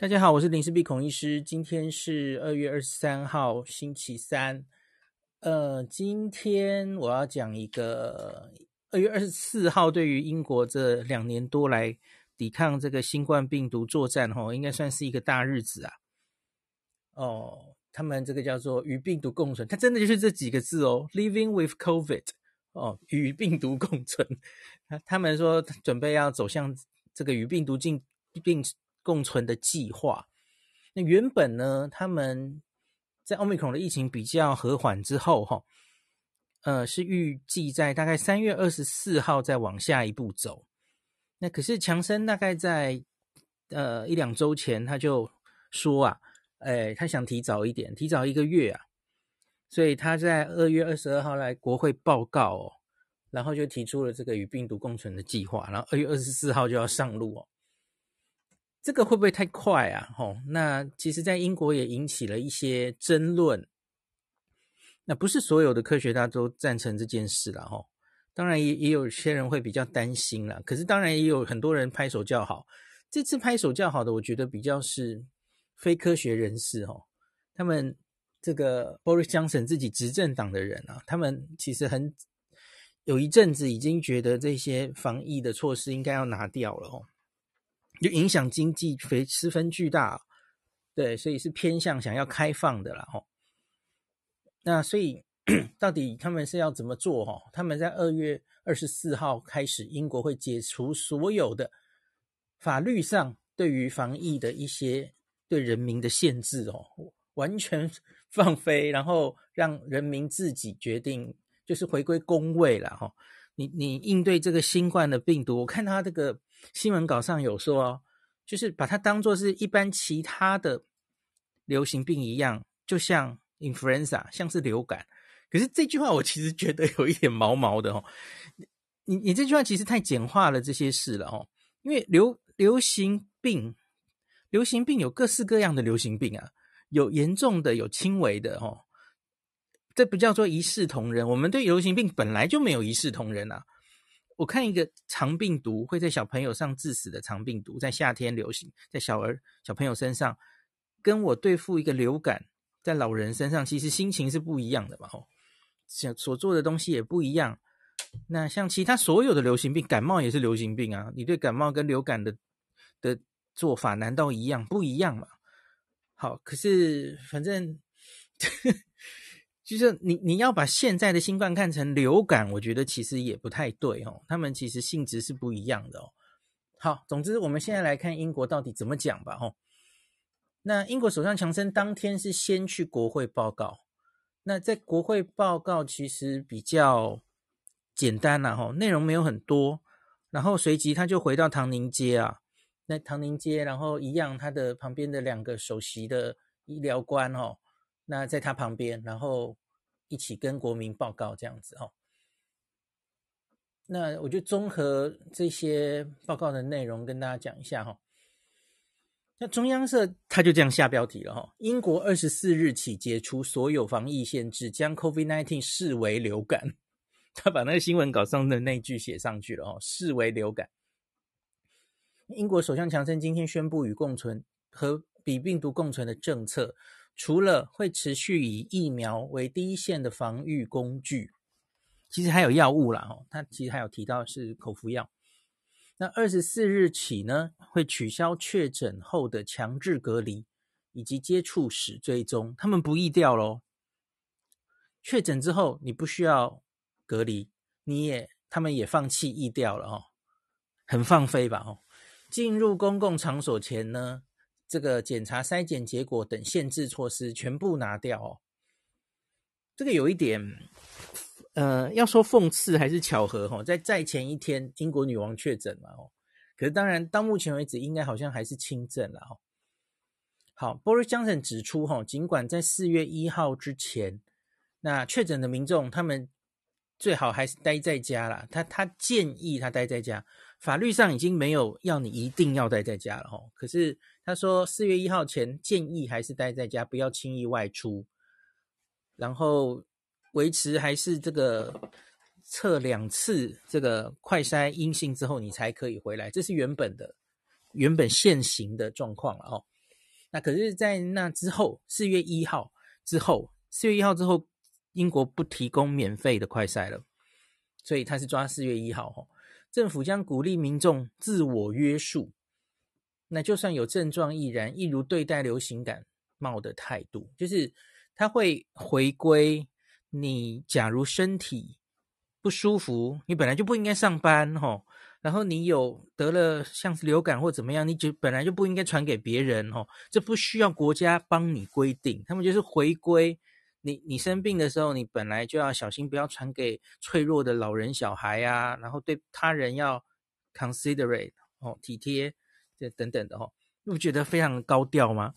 大家好，我是林氏璧孔医师。今天是二月二十三号，星期三。呃，今天我要讲一个二月二十四号，对于英国这两年多来抵抗这个新冠病毒作战，吼，应该算是一个大日子啊。哦，他们这个叫做与病毒共存，它真的就是这几个字哦，Living with COVID，哦，与病毒共存。他他们说准备要走向这个与病毒进病。共存的计划。那原本呢，他们在奥密克戎的疫情比较和缓之后，哈，呃，是预计在大概三月二十四号再往下一步走。那可是强生大概在呃一两周前他就说啊，哎，他想提早一点，提早一个月啊，所以他在二月二十二号来国会报告哦，然后就提出了这个与病毒共存的计划，然后二月二十四号就要上路哦。这个会不会太快啊？吼，那其实，在英国也引起了一些争论。那不是所有的科学家都赞成这件事了，吼。当然也也有些人会比较担心了。可是，当然也有很多人拍手叫好。这次拍手叫好的，我觉得比较是非科学人士，吼。他们这个 Boris Johnson 自己执政党的人啊，他们其实很有一阵子已经觉得这些防疫的措施应该要拿掉了，吼。就影响经济非十分巨大，对，所以是偏向想要开放的啦吼。那所以到底他们是要怎么做哈？他们在二月二十四号开始，英国会解除所有的法律上对于防疫的一些对人民的限制哦，完全 放飞，然后让人民自己决定，就是回归公位了哈。你你应对这个新冠的病毒，我看他这个。新闻稿上有说哦，就是把它当作是一般其他的流行病一样，就像 influenza，像是流感。可是这句话我其实觉得有一点毛毛的哦。你你这句话其实太简化了这些事了哦。因为流流行病，流行病有各式各样的流行病啊，有严重的，有轻微的哦。这不叫做一视同仁。我们对流行病本来就没有一视同仁啊。我看一个肠病毒会在小朋友上致死的肠病毒，在夏天流行，在小儿小朋友身上，跟我对付一个流感在老人身上，其实心情是不一样的嘛。吼，想所做的东西也不一样。那像其他所有的流行病，感冒也是流行病啊，你对感冒跟流感的的做法难道一样？不一样嘛？好，可是反正。就是你你要把现在的新冠看成流感，我觉得其实也不太对哦。他们其实性质是不一样的哦。好，总之我们现在来看英国到底怎么讲吧。吼，那英国首相强生当天是先去国会报告。那在国会报告其实比较简单呐，吼，内容没有很多。然后随即他就回到唐宁街啊，那唐宁街，然后一样，他的旁边的两个首席的医疗官哦。那在他旁边，然后一起跟国民报告这样子哦。那我就综合这些报告的内容跟大家讲一下哈。那中央社他就这样下标题了哈：英国二十四日起解除所有防疫限制，将 COVID-19 视为流感。他把那个新闻稿上的那句写上去了哦，视为流感。英国首相强生今天宣布与共存和比病毒共存的政策。除了会持续以疫苗为第一线的防御工具，其实还有药物啦。哦，他其实还有提到是口服药。那二十四日起呢，会取消确诊后的强制隔离以及接触史追踪，他们不易掉喽。确诊之后你不需要隔离，你也他们也放弃疫调了哦，很放飞吧？哦，进入公共场所前呢，这个检查筛检结果等限制措施全部拿掉哦，这个有一点，呃，要说讽刺还是巧合哈，在在前一天，英国女王确诊了哦，可是当然到目前为止，应该好像还是轻症了哈。好，Boris Johnson 指出哈，尽管在四月一号之前，那确诊的民众他们最好还是待在家啦，他他建议他待在家。法律上已经没有要你一定要待在家了吼，可是他说四月一号前建议还是待在家，不要轻易外出，然后维持还是这个测两次这个快筛阴性之后你才可以回来，这是原本的原本现行的状况了哦。那可是，在那之后，四月一号之后，四月一号之后，英国不提供免费的快筛了，所以他是抓四月一号哈。政府将鼓励民众自我约束，那就算有症状亦然，一如对待流行感冒的态度，就是他会回归。你假如身体不舒服，你本来就不应该上班吼。然后你有得了像是流感或怎么样，你就本来就不应该传给别人吼。这不需要国家帮你规定，他们就是回归。你你生病的时候，你本来就要小心，不要传给脆弱的老人、小孩啊。然后对他人要 considerate 哦，体贴这等等的哦。你不觉得非常高调吗？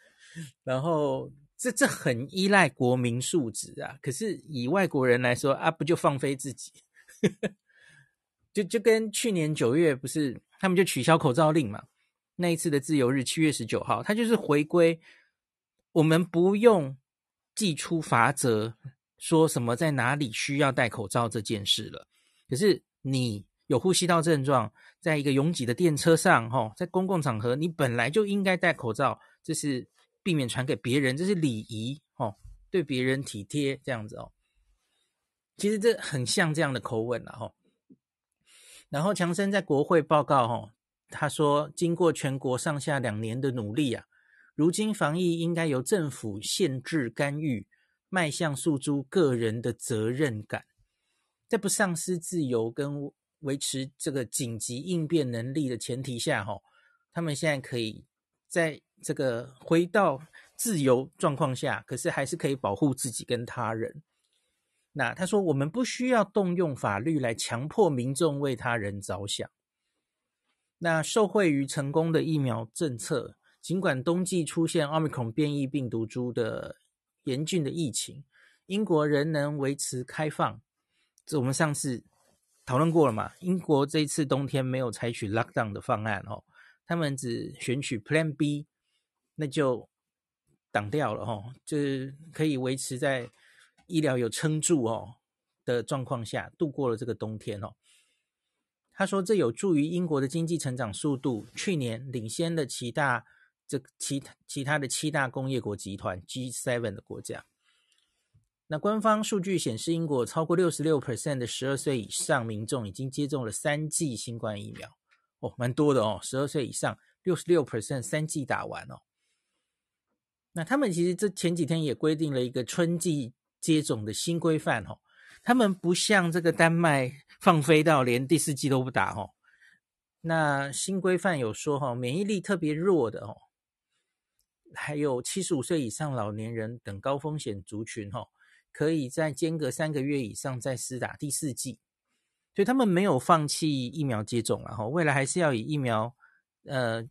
然后。这这很依赖国民素质啊！可是以外国人来说啊，不就放飞自己？就就跟去年九月不是他们就取消口罩令嘛？那一次的自由日七月十九号，他就是回归，我们不用祭出罚则，说什么在哪里需要戴口罩这件事了。可是你有呼吸道症状，在一个拥挤的电车上，哈，在公共场合，你本来就应该戴口罩，这是。避免传给别人，这是礼仪哦，对别人体贴这样子哦。其实这很像这样的口吻了哈。然后强生在国会报告哈，他说，经过全国上下两年的努力啊，如今防疫应该由政府限制干预，迈向诉诸个人的责任感，在不丧失自由跟维持这个紧急应变能力的前提下哈，他们现在可以在。这个回到自由状况下，可是还是可以保护自己跟他人。那他说，我们不需要动用法律来强迫民众为他人着想。那受惠于成功的疫苗政策，尽管冬季出现奥密克戎变异病毒株的严峻的疫情，英国仍能维持开放。这我们上次讨论过了嘛？英国这一次冬天没有采取 lockdown 的方案哦，他们只选取 Plan B。那就挡掉了哈，就是可以维持在医疗有撑住哦的状况下度过了这个冬天哦。他说这有助于英国的经济成长速度，去年领先了其他这其其他的七大工业国集团 G7 的国家。那官方数据显示，英国超过六十六 percent 的十二岁以上民众已经接种了三剂新冠疫苗哦，蛮多的哦，十二岁以上六十六 percent 三剂打完哦。那他们其实这前几天也规定了一个春季接种的新规范哦，他们不像这个丹麦放飞到连第四剂都不打哦。那新规范有说哈，免疫力特别弱的哦，还有七十五岁以上老年人等高风险族群哈，可以在间隔三个月以上再施打第四剂，所以他们没有放弃疫苗接种了哈，未来还是要以疫苗，呃，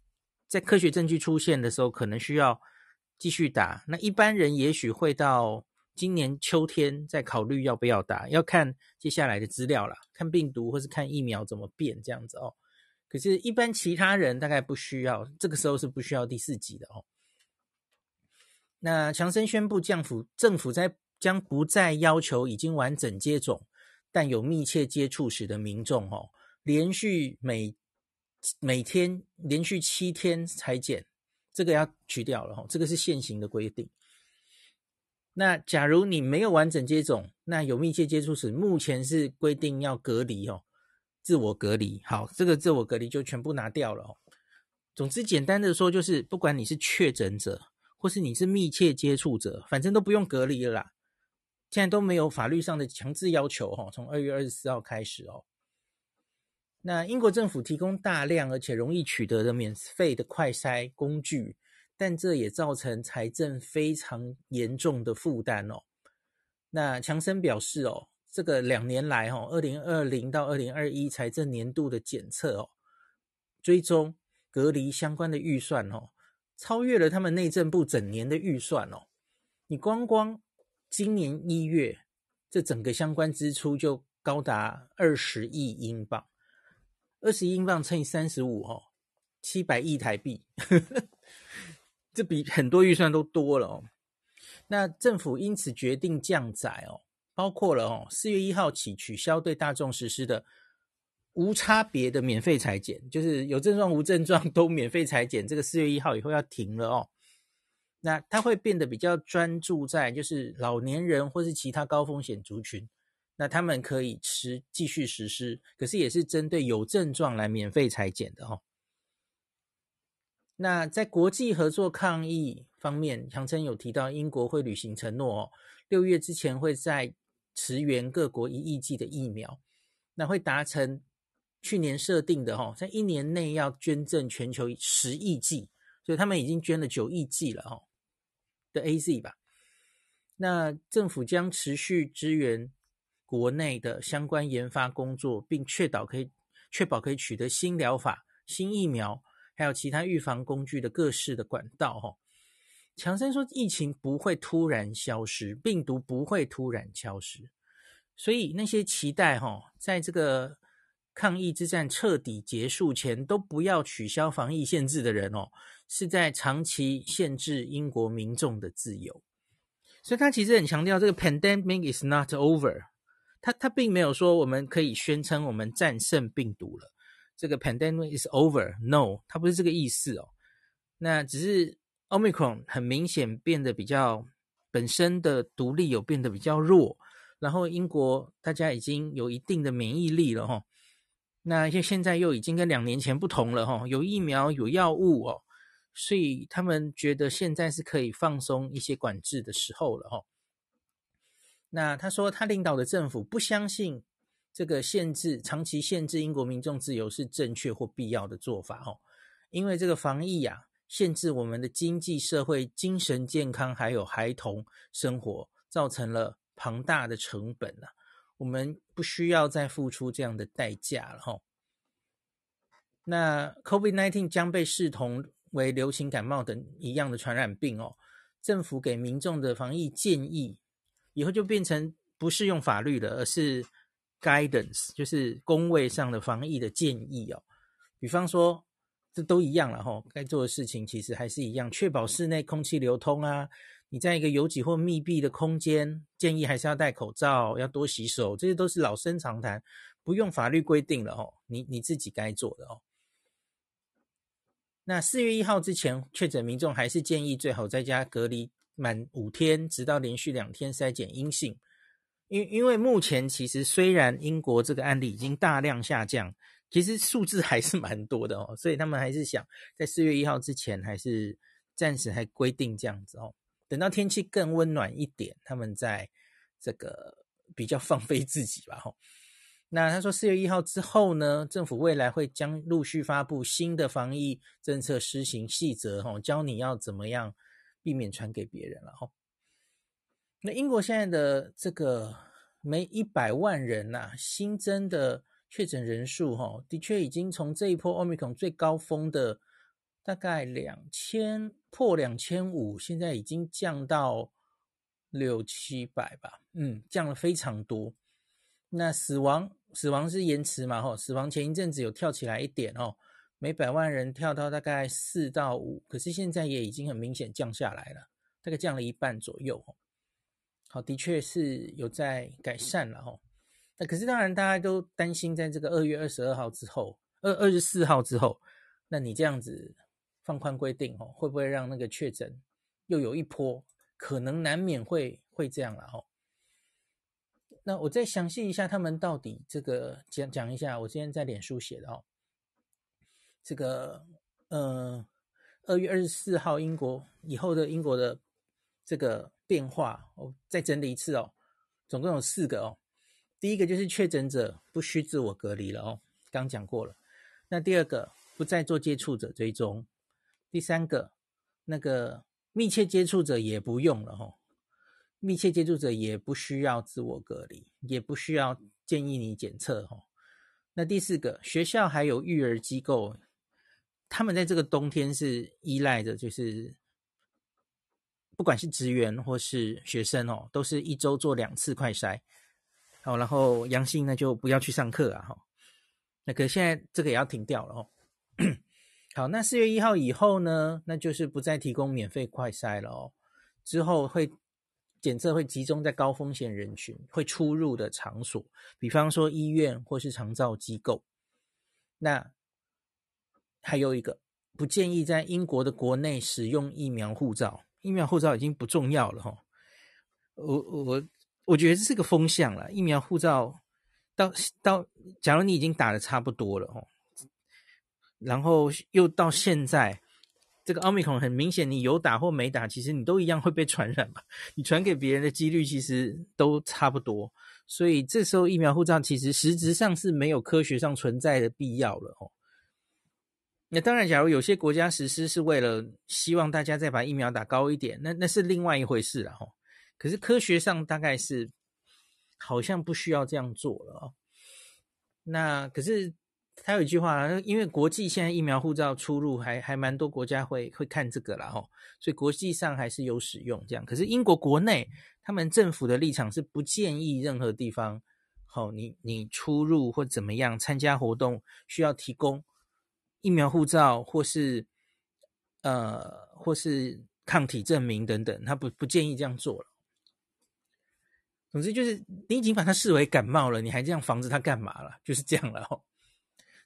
在科学证据出现的时候，可能需要。继续打，那一般人也许会到今年秋天再考虑要不要打，要看接下来的资料了，看病毒或是看疫苗怎么变这样子哦。可是，一般其他人大概不需要，这个时候是不需要第四剂的哦。那强生宣布，降幅政府在将不再要求已经完整接种但有密切接触史的民众哦，连续每每天连续七天采检。这个要取掉了哈，这个是现行的规定。那假如你没有完整接种，那有密切接触史，目前是规定要隔离哦，自我隔离。好，这个自我隔离就全部拿掉了哦。总之，简单的说就是，不管你是确诊者，或是你是密切接触者，反正都不用隔离了啦。现在都没有法律上的强制要求哈，从二月二十四号开始哦。那英国政府提供大量而且容易取得的免费的快筛工具，但这也造成财政非常严重的负担哦。那强森表示哦，这个两年来哦，二零二零到二零二一财政年度的检测哦、追踪、隔离相关的预算哦，超越了他们内政部整年的预算哦。你光光今年一月，这整个相关支出就高达二十亿英镑。二十英镑乘以三十五，哦，七百亿台币，这比很多预算都多了哦。那政府因此决定降载哦，包括了哦，四月一号起取消对大众实施的无差别的免费采检，就是有症状无症状都免费采检。这个四月一号以后要停了哦。那它会变得比较专注在就是老年人或是其他高风险族群，那他们可以持继续实施，可是也是针对有症状来免费裁剪的哦。那在国际合作抗疫方面，强生有提到英国会履行承诺哦，六月之前会在驰援各国一亿剂的疫苗，那会达成去年设定的哦，在一年内要捐赠全球十亿剂，所以他们已经捐了九亿剂了哦。的 AZ 吧，那政府将持续支援国内的相关研发工作，并确保可以确保可以取得新疗法、新疫苗，还有其他预防工具的各式的管道。哈，强生说，疫情不会突然消失，病毒不会突然消失，所以那些期待哈，在这个抗疫之战彻底结束前，都不要取消防疫限制的人哦。是在长期限制英国民众的自由，所以他其实很强调这个 pandemic is not over，他他并没有说我们可以宣称我们战胜病毒了，这个 pandemic is over，no，他不是这个意思哦。那只是 Omicron 很明显变得比较本身的独立有变得比较弱，然后英国大家已经有一定的免疫力了哈，那现现在又已经跟两年前不同了哈，有疫苗有药物哦。所以他们觉得现在是可以放松一些管制的时候了哦。那他说他领导的政府不相信这个限制，长期限制英国民众自由是正确或必要的做法哦，因为这个防疫啊，限制我们的经济社会、精神健康还有孩童生活，造成了庞大的成本了，我们不需要再付出这样的代价了哈。那 COVID-19 将被视同为流行感冒等一样的传染病哦，政府给民众的防疫建议以后就变成不是用法律了，而是 guidance，就是公卫上的防疫的建议哦。比方说，这都一样了哈，该做的事情其实还是一样，确保室内空气流通啊。你在一个拥挤或密闭的空间，建议还是要戴口罩，要多洗手，这些都是老生常谈，不用法律规定了哦，你你自己该做的哦。那四月一号之前确诊民众还是建议最好在家隔离满五天，直到连续两天筛检阴性。因因为目前其实虽然英国这个案例已经大量下降，其实数字还是蛮多的哦，所以他们还是想在四月一号之前还是暂时还规定这样子哦，等到天气更温暖一点，他们再这个比较放飞自己吧吼。那他说，四月一号之后呢，政府未来会将陆续发布新的防疫政策施行细则，吼，教你要怎么样避免传给别人了，吼。那英国现在的这个每一百万人呐、啊，新增的确诊人数，哈，的确已经从这一波 Omicron 最高峰的大概两千破两千五，现在已经降到六七百吧，嗯，降了非常多。那死亡。死亡是延迟嘛？吼，死亡前一阵子有跳起来一点哦，每百万人跳到大概四到五，可是现在也已经很明显降下来了，大概降了一半左右。好，的确是有在改善了吼。那可是当然大家都担心，在这个二月二十二号之后，二二十四号之后，那你这样子放宽规定哦，会不会让那个确诊又有一波？可能难免会会这样了吼。那我再详细一下，他们到底这个讲讲一下。我今天在脸书写的哦，这个呃，二月二十四号英国以后的英国的这个变化，我再整理一次哦。总共有四个哦。第一个就是确诊者不需自我隔离了哦，刚讲过了。那第二个不再做接触者追踪。第三个，那个密切接触者也不用了哦。密切接触者也不需要自我隔离，也不需要建议你检测哈。那第四个，学校还有育儿机构，他们在这个冬天是依赖着，就是不管是职员或是学生哦，都是一周做两次快筛，好，然后阳性那就不要去上课啊哈。那可现在这个也要停掉了哦。好，那四月一号以后呢，那就是不再提供免费快筛了哦，之后会。检测会集中在高风险人群会出入的场所，比方说医院或是长照机构。那还有一个，不建议在英国的国内使用疫苗护照，疫苗护照已经不重要了哈。我我我觉得这是个风向了，疫苗护照到到，假如你已经打得差不多了哦，然后又到现在。这个奥密克戎很明显，你有打或没打，其实你都一样会被传染嘛。你传给别人的几率其实都差不多，所以这时候疫苗护照其实实质上是没有科学上存在的必要了哦。那当然，假如有些国家实施是为了希望大家再把疫苗打高一点，那那是另外一回事了哦。可是科学上大概是好像不需要这样做了哦。那可是。他有一句话，因为国际现在疫苗护照出入还还蛮多国家会会看这个啦吼，所以国际上还是有使用这样。可是英国国内他们政府的立场是不建议任何地方，好，你你出入或怎么样参加活动需要提供疫苗护照或是呃或是抗体证明等等，他不不建议这样做了。总之就是你已经把它视为感冒了，你还这样防着它干嘛了？就是这样了吼。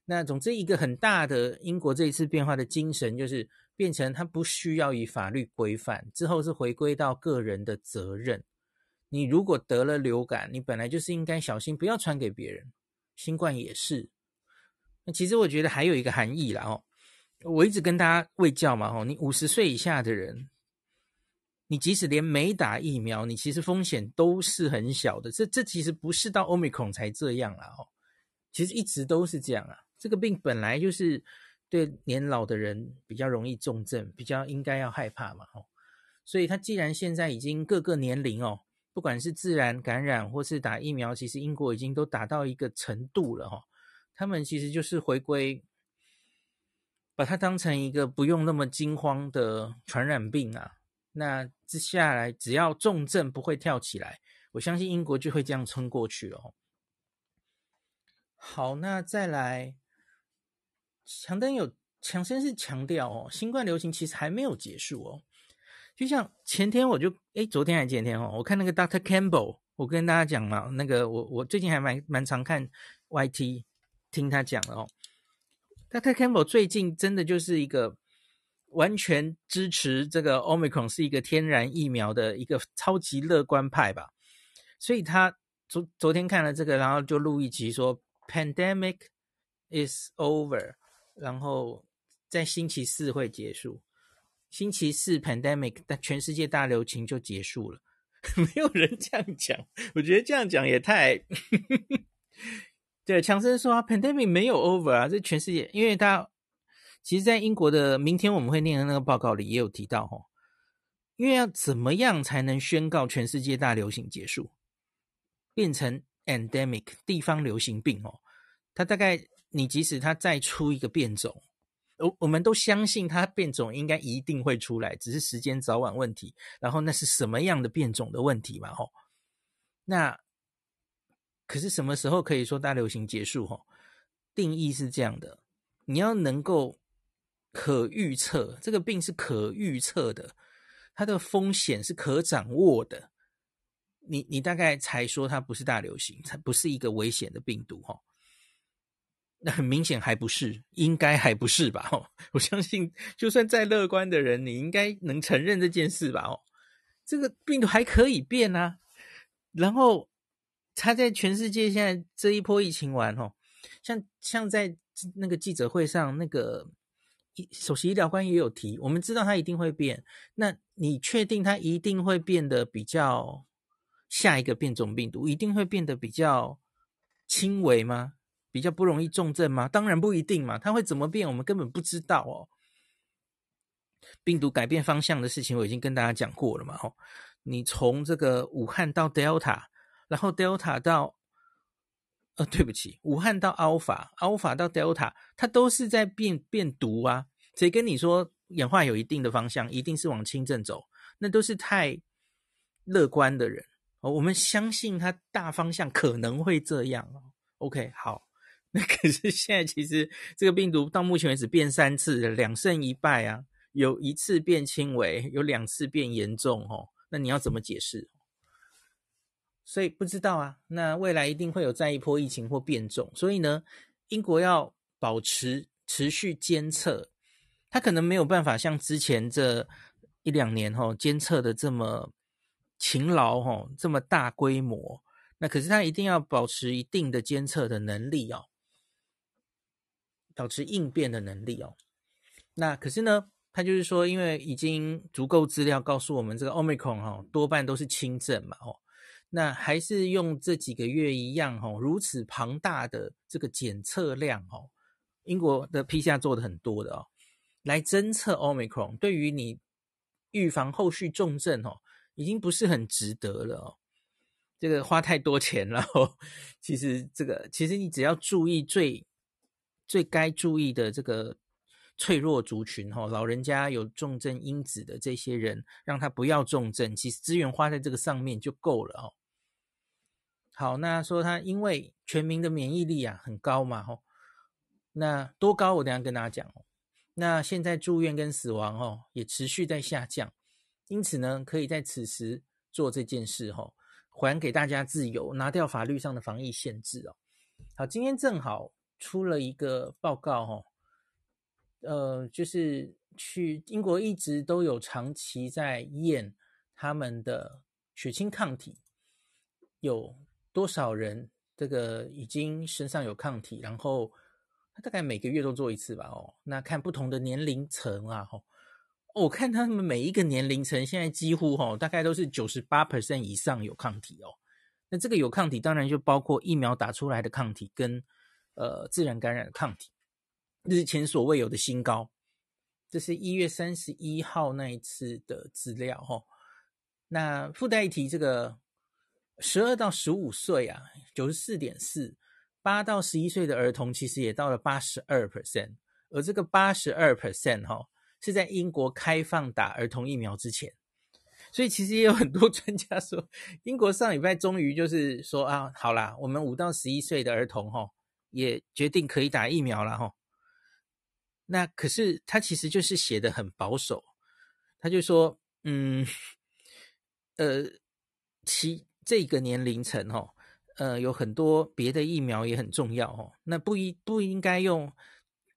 那总之，一个很大的英国这一次变化的精神，就是变成它不需要以法律规范，之后是回归到个人的责任。你如果得了流感，你本来就是应该小心，不要传给别人。新冠也是。那其实我觉得还有一个含义啦哦，我一直跟大家卫教嘛哦，你五十岁以下的人，你即使连没打疫苗，你其实风险都是很小的。这这其实不是到 Omicron 才这样啦哦，其实一直都是这样啊。这个病本来就是对年老的人比较容易重症，比较应该要害怕嘛，吼。所以他既然现在已经各个年龄哦，不管是自然感染或是打疫苗，其实英国已经都打到一个程度了，哈。他们其实就是回归，把它当成一个不用那么惊慌的传染病啊。那接下来只要重症不会跳起来，我相信英国就会这样撑过去了。好，那再来。强登有强生是强调哦，新冠流行其实还没有结束哦。就像前天我就诶，昨天还是前天哦，我看那个 Doctor Campbell，我跟大家讲嘛，那个我我最近还蛮蛮常看 YT 听他讲的哦。Doctor Campbell 最近真的就是一个完全支持这个 Omicron 是一个天然疫苗的一个超级乐观派吧，所以他昨昨天看了这个，然后就录一集说 Pandemic is over。然后在星期四会结束，星期四 pandemic，但全世界大流行就结束了。没有人这样讲，我觉得这样讲也太……对，强生说啊，pandemic 没有 over 啊，这全世界，因为他其实，在英国的明天我们会念的那个报告里也有提到哦，因为要怎么样才能宣告全世界大流行结束，变成 endemic 地方流行病哦，他大概。你即使它再出一个变种，我我们都相信它变种应该一定会出来，只是时间早晚问题。然后那是什么样的变种的问题嘛？吼，那可是什么时候可以说大流行结束？吼，定义是这样的，你要能够可预测，这个病是可预测的，它的风险是可掌握的，你你大概才说它不是大流行，它不是一个危险的病毒，吼。那很明显还不是，应该还不是吧？哦，我相信，就算再乐观的人，你应该能承认这件事吧？哦，这个病毒还可以变啊。然后，他在全世界现在这一波疫情完，哦，像像在那个记者会上，那个首席医疗官也有提，我们知道它一定会变。那你确定它一定会变得比较下一个变种病毒一定会变得比较轻微吗？比较不容易重症吗？当然不一定嘛，它会怎么变，我们根本不知道哦。病毒改变方向的事情，我已经跟大家讲过了嘛。哦，你从这个武汉到 Delta，然后 Delta 到，呃，对不起，武汉到 Alpha，Alpha 到 Delta，它都是在变变毒啊。谁跟你说演化有一定的方向，一定是往轻症走？那都是太乐观的人哦。我们相信它大方向可能会这样哦。OK，好。那 可是现在，其实这个病毒到目前为止变三次，两胜一败啊，有一次变轻微，有两次变严重哦。那你要怎么解释？所以不知道啊。那未来一定会有再一波疫情或变种，所以呢，英国要保持持续监测，它可能没有办法像之前这一两年哈监测的这么勤劳哈，这么大规模。那可是它一定要保持一定的监测的能力哦，保持应变的能力哦。那可是呢，他就是说，因为已经足够资料告诉我们，这个 Omicron 哈多半都是轻症嘛哦。那还是用这几个月一样哈，如此庞大的这个检测量哦，英国的 PCR 做的很多的哦，来侦测 Omicron，对于你预防后续重症哦，已经不是很值得了哦。这个花太多钱了哦，其实这个其实你只要注意最最该注意的这个脆弱族群哈，老人家有重症因子的这些人，让他不要重症，其实资源花在这个上面就够了哦。好，那说他因为全民的免疫力啊很高嘛，吼，那多高我等下跟大家讲哦。那现在住院跟死亡哦也持续在下降，因此呢，可以在此时做这件事吼，还给大家自由，拿掉法律上的防疫限制哦。好，今天正好出了一个报告哦，呃，就是去英国一直都有长期在验他们的血清抗体有。多少人这个已经身上有抗体，然后他大概每个月都做一次吧？哦，那看不同的年龄层啊，哦，我看他们每一个年龄层现在几乎哦，大概都是九十八 percent 以上有抗体哦。那这个有抗体，当然就包括疫苗打出来的抗体跟呃自然感染的抗体，这是前所未有的新高。这是一月三十一号那一次的资料哦。那附带一提这个。十二到十五岁啊，九十四点四；八到十一岁的儿童其实也到了八十二 percent，而这个八十二 percent 哈，是在英国开放打儿童疫苗之前。所以其实也有很多专家说，英国上礼拜终于就是说啊，好啦，我们五到十一岁的儿童哈，也决定可以打疫苗了哈。那可是他其实就是写得很保守，他就说，嗯，呃，其。这个年龄层哦，呃，有很多别的疫苗也很重要哦。那不应不应该用，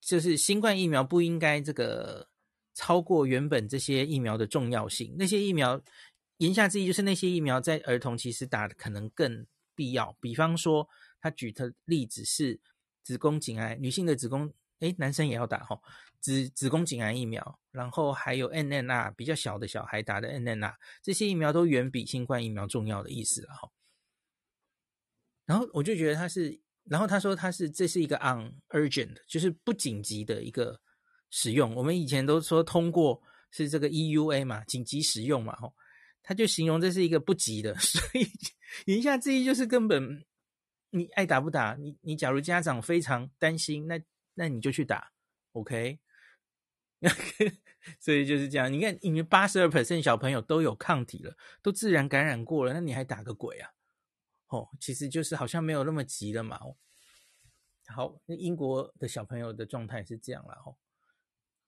就是新冠疫苗不应该这个超过原本这些疫苗的重要性。那些疫苗言下之意就是那些疫苗在儿童其实打的可能更必要。比方说，他举的例子是子宫颈癌，女性的子宫，诶，男生也要打哦。子子宫颈癌疫苗，然后还有 N N R 比较小的小孩打的 N N R 这些疫苗都远比新冠疫苗重要的意思哈。然后我就觉得他是，然后他说他是这是一个 unurgent，就是不紧急的一个使用。我们以前都说通过是这个 EUA 嘛，紧急使用嘛，吼，他就形容这是一个不急的，所以言下之意就是根本你爱打不打，你你假如家长非常担心，那那你就去打，OK。所以就是这样，你看，因为八十二 percent 小朋友都有抗体了，都自然感染过了，那你还打个鬼啊？哦，其实就是好像没有那么急了嘛。哦，好，那英国的小朋友的状态是这样了。哦，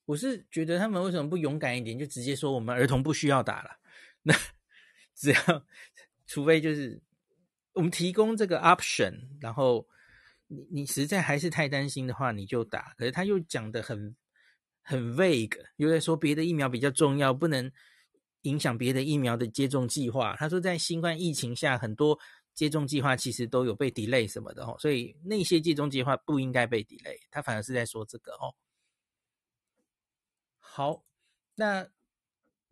我是觉得他们为什么不勇敢一点，就直接说我们儿童不需要打了？那 只要，除非就是我们提供这个 option，然后你你实在还是太担心的话，你就打。可是他又讲的很。很 vague，又在说别的疫苗比较重要，不能影响别的疫苗的接种计划。他说，在新冠疫情下，很多接种计划其实都有被 delay 什么的哦，所以那些接种计划不应该被 delay。他反而是在说这个哦。好，那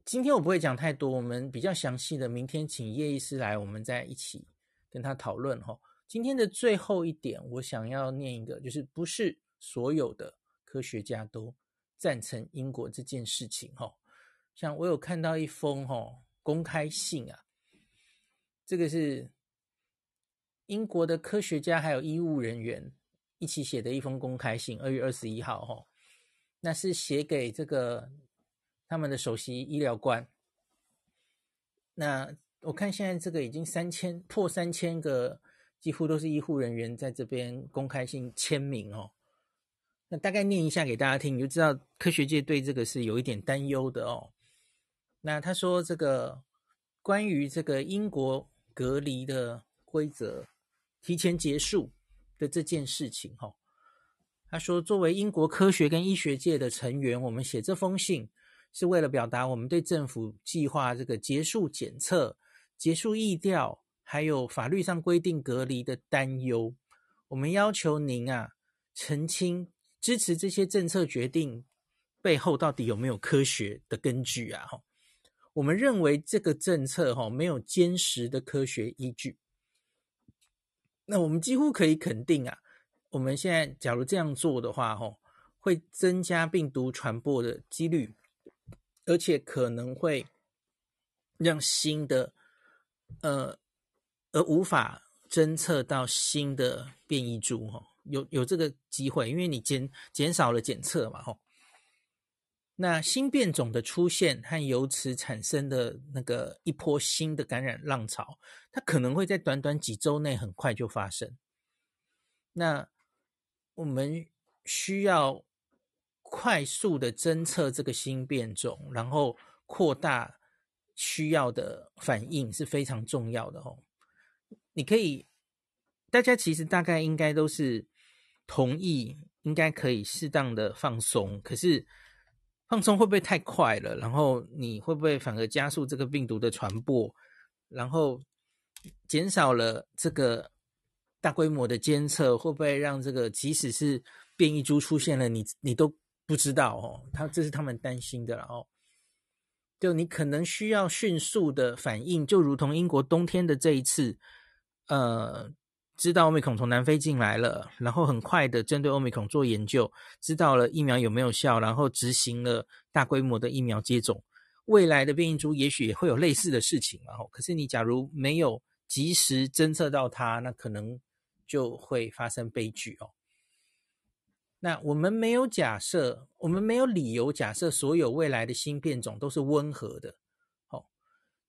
今天我不会讲太多，我们比较详细的，明天请叶医师来，我们再一起跟他讨论哈。今天的最后一点，我想要念一个，就是不是所有的科学家都。赞成英国这件事情，哈，像我有看到一封哈公开信啊，这个是英国的科学家还有医务人员一起写的一封公开信，二月二十一号，哈，那是写给这个他们的首席医疗官。那我看现在这个已经三千破三千个，几乎都是医护人员在这边公开信签名哦。那大概念一下给大家听，你就知道科学界对这个是有一点担忧的哦。那他说这个关于这个英国隔离的规则提前结束的这件事情，哈，他说：“作为英国科学跟医学界的成员，我们写这封信是为了表达我们对政府计划这个结束检测、结束疫调，还有法律上规定隔离的担忧。我们要求您啊，澄清支持这些政策决定背后到底有没有科学的根据啊？我们认为这个政策哈没有坚实的科学依据。那我们几乎可以肯定啊。”我们现在假如这样做的话，吼，会增加病毒传播的几率，而且可能会让新的，呃，而无法侦测到新的变异株，吼，有有这个机会，因为你减减少了检测嘛，吼。那新变种的出现和由此产生的那个一波新的感染浪潮，它可能会在短短几周内很快就发生。那我们需要快速的侦测这个新变种，然后扩大需要的反应是非常重要的哦。你可以，大家其实大概应该都是同意，应该可以适当的放松。可是放松会不会太快了？然后你会不会反而加速这个病毒的传播？然后减少了这个。大规模的监测会不会让这个即使是变异株出现了，你你都不知道哦？他这是他们担心的了哦。就你可能需要迅速的反应，就如同英国冬天的这一次，呃，知道欧米孔从南非进来了，然后很快的针对欧米孔做研究，知道了疫苗有没有效，然后执行了大规模的疫苗接种。未来的变异株也许也会有类似的事情，然后可是你假如没有及时侦测到它，那可能。就会发生悲剧哦。那我们没有假设，我们没有理由假设所有未来的新变种都是温和的。哦，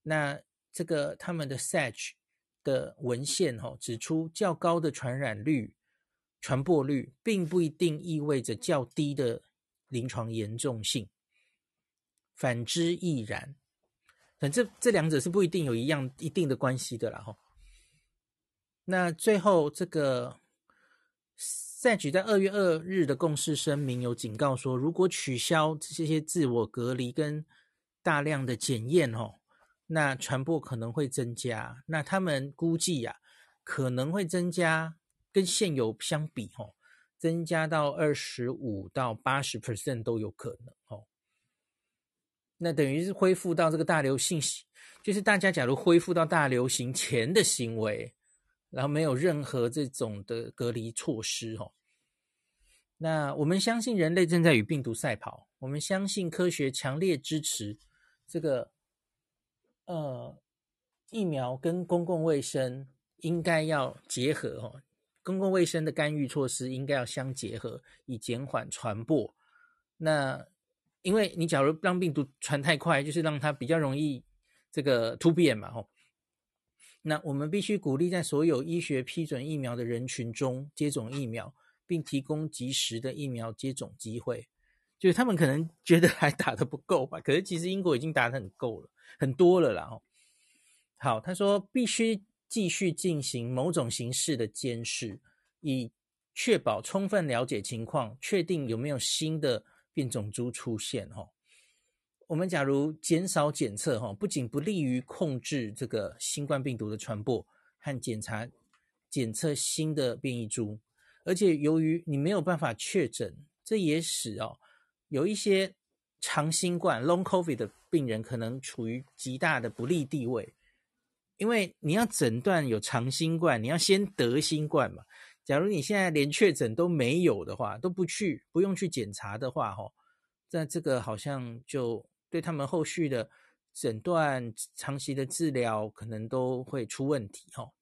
那这个他们的 SAGE 的文献哦指出，较高的传染率、传播率，并不一定意味着较低的临床严重性，反之亦然。反正这两者是不一定有一样一定的关系的啦。哈。那最后，这个 SAGE 在二月二日的共识声明有警告说，如果取消这些自我隔离跟大量的检验哦，那传播可能会增加。那他们估计呀、啊，可能会增加跟现有相比哦，增加到二十五到八十 percent 都有可能哦。那等于是恢复到这个大流行，就是大家假如恢复到大流行前的行为。然后没有任何这种的隔离措施哦，那我们相信人类正在与病毒赛跑，我们相信科学强烈支持这个呃疫苗跟公共卫生应该要结合哦，公共卫生的干预措施应该要相结合，以减缓传播。那因为你假如让病毒传太快，就是让它比较容易这个突变嘛吼。那我们必须鼓励在所有医学批准疫苗的人群中接种疫苗，并提供及时的疫苗接种机会。就是他们可能觉得还打得不够吧，可是其实英国已经打得很够了，很多了啦。好，他说必须继续进行某种形式的监视，以确保充分了解情况，确定有没有新的变种株出现。哈。我们假如减少检测，哈，不仅不利于控制这个新冠病毒的传播和检查检测新的变异株，而且由于你没有办法确诊，这也使哦有一些长新冠 （long COVID） 的病人可能处于极大的不利地位，因为你要诊断有长新冠，你要先得新冠嘛。假如你现在连确诊都没有的话，都不去不用去检查的话，哈，那这个好像就。对他们后续的诊断、长期的治疗，可能都会出问题哈。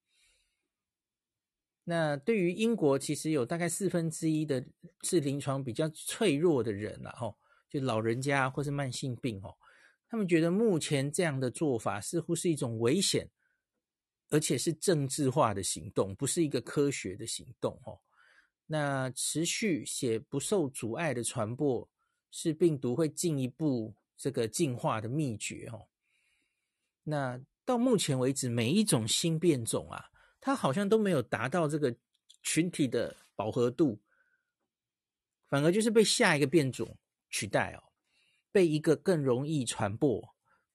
那对于英国，其实有大概四分之一的是临床比较脆弱的人了哈，就老人家或是慢性病哦。他们觉得目前这样的做法似乎是一种危险，而且是政治化的行动，不是一个科学的行动哦。那持续且不受阻碍的传播，是病毒会进一步。这个进化的秘诀哦，那到目前为止，每一种新变种啊，它好像都没有达到这个群体的饱和度，反而就是被下一个变种取代哦，被一个更容易传播、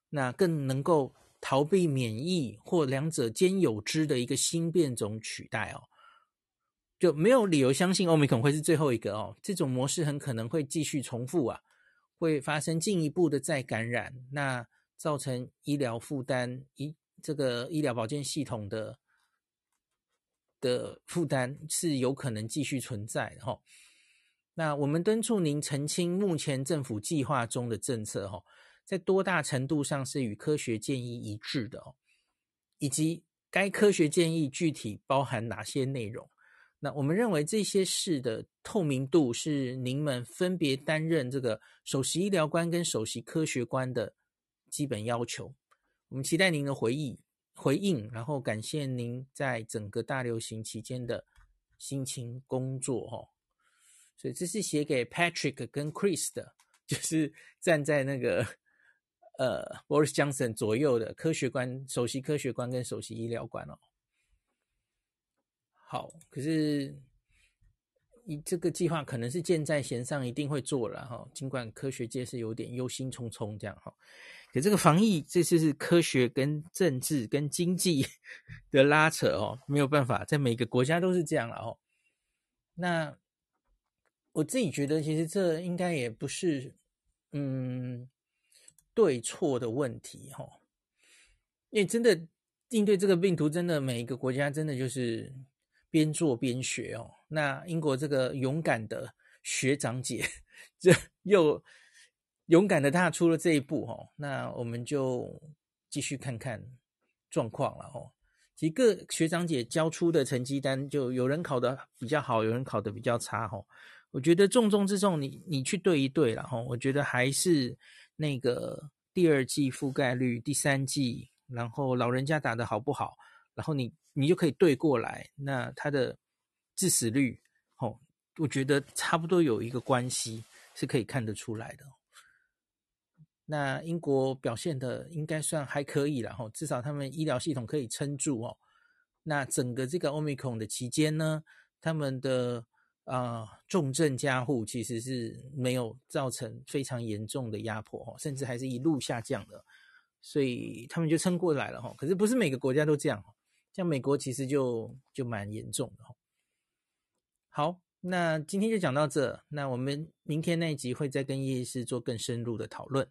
那更能够逃避免疫或两者兼有之的一个新变种取代哦，就没有理由相信欧米孔会是最后一个哦。这种模式很可能会继续重复啊，会发生进一步的再感染，那造成医疗负担，医这个医疗保健系统的的负担是有可能继续存在的哈。那我们敦促您澄清目前政府计划中的政策哈。在多大程度上是与科学建议一致的哦，以及该科学建议具体包含哪些内容？那我们认为这些事的透明度是您们分别担任这个首席医疗官跟首席科学官的基本要求。我们期待您的回忆回应，然后感谢您在整个大流行期间的辛勤工作哦。所以这是写给 Patrick 跟 Chris 的，就是站在那个。呃，Boris Johnson 左右的科学官、首席科学官跟首席医疗官哦，好，可是你这个计划可能是箭在弦上，一定会做了哈。尽管科学界是有点忧心忡忡这样哈，可这个防疫这次是科学跟政治跟经济 的拉扯哦，没有办法，在每个国家都是这样了哦。那我自己觉得，其实这应该也不是，嗯。对错的问题，哈，因为真的应对这个病毒，真的每一个国家真的就是边做边学哦。那英国这个勇敢的学长姐，这又勇敢的踏出了这一步，哦。那我们就继续看看状况了，哦。几个学长姐交出的成绩单，就有人考得比较好，有人考得比较差，哈。我觉得重中之重，你你去对一对了，哈。我觉得还是。那个第二季覆盖率，第三季，然后老人家打的好不好，然后你你就可以对过来，那他的致死率，哦，我觉得差不多有一个关系是可以看得出来的。那英国表现的应该算还可以了，哈，至少他们医疗系统可以撑住哦。那整个这个 Omicron 的期间呢，他们的。啊、重症加护其实是没有造成非常严重的压迫，甚至还是一路下降的，所以他们就撑过来了哈。可是不是每个国家都这样，像美国其实就就蛮严重的。好，那今天就讲到这，那我们明天那一集会再跟叶医师做更深入的讨论。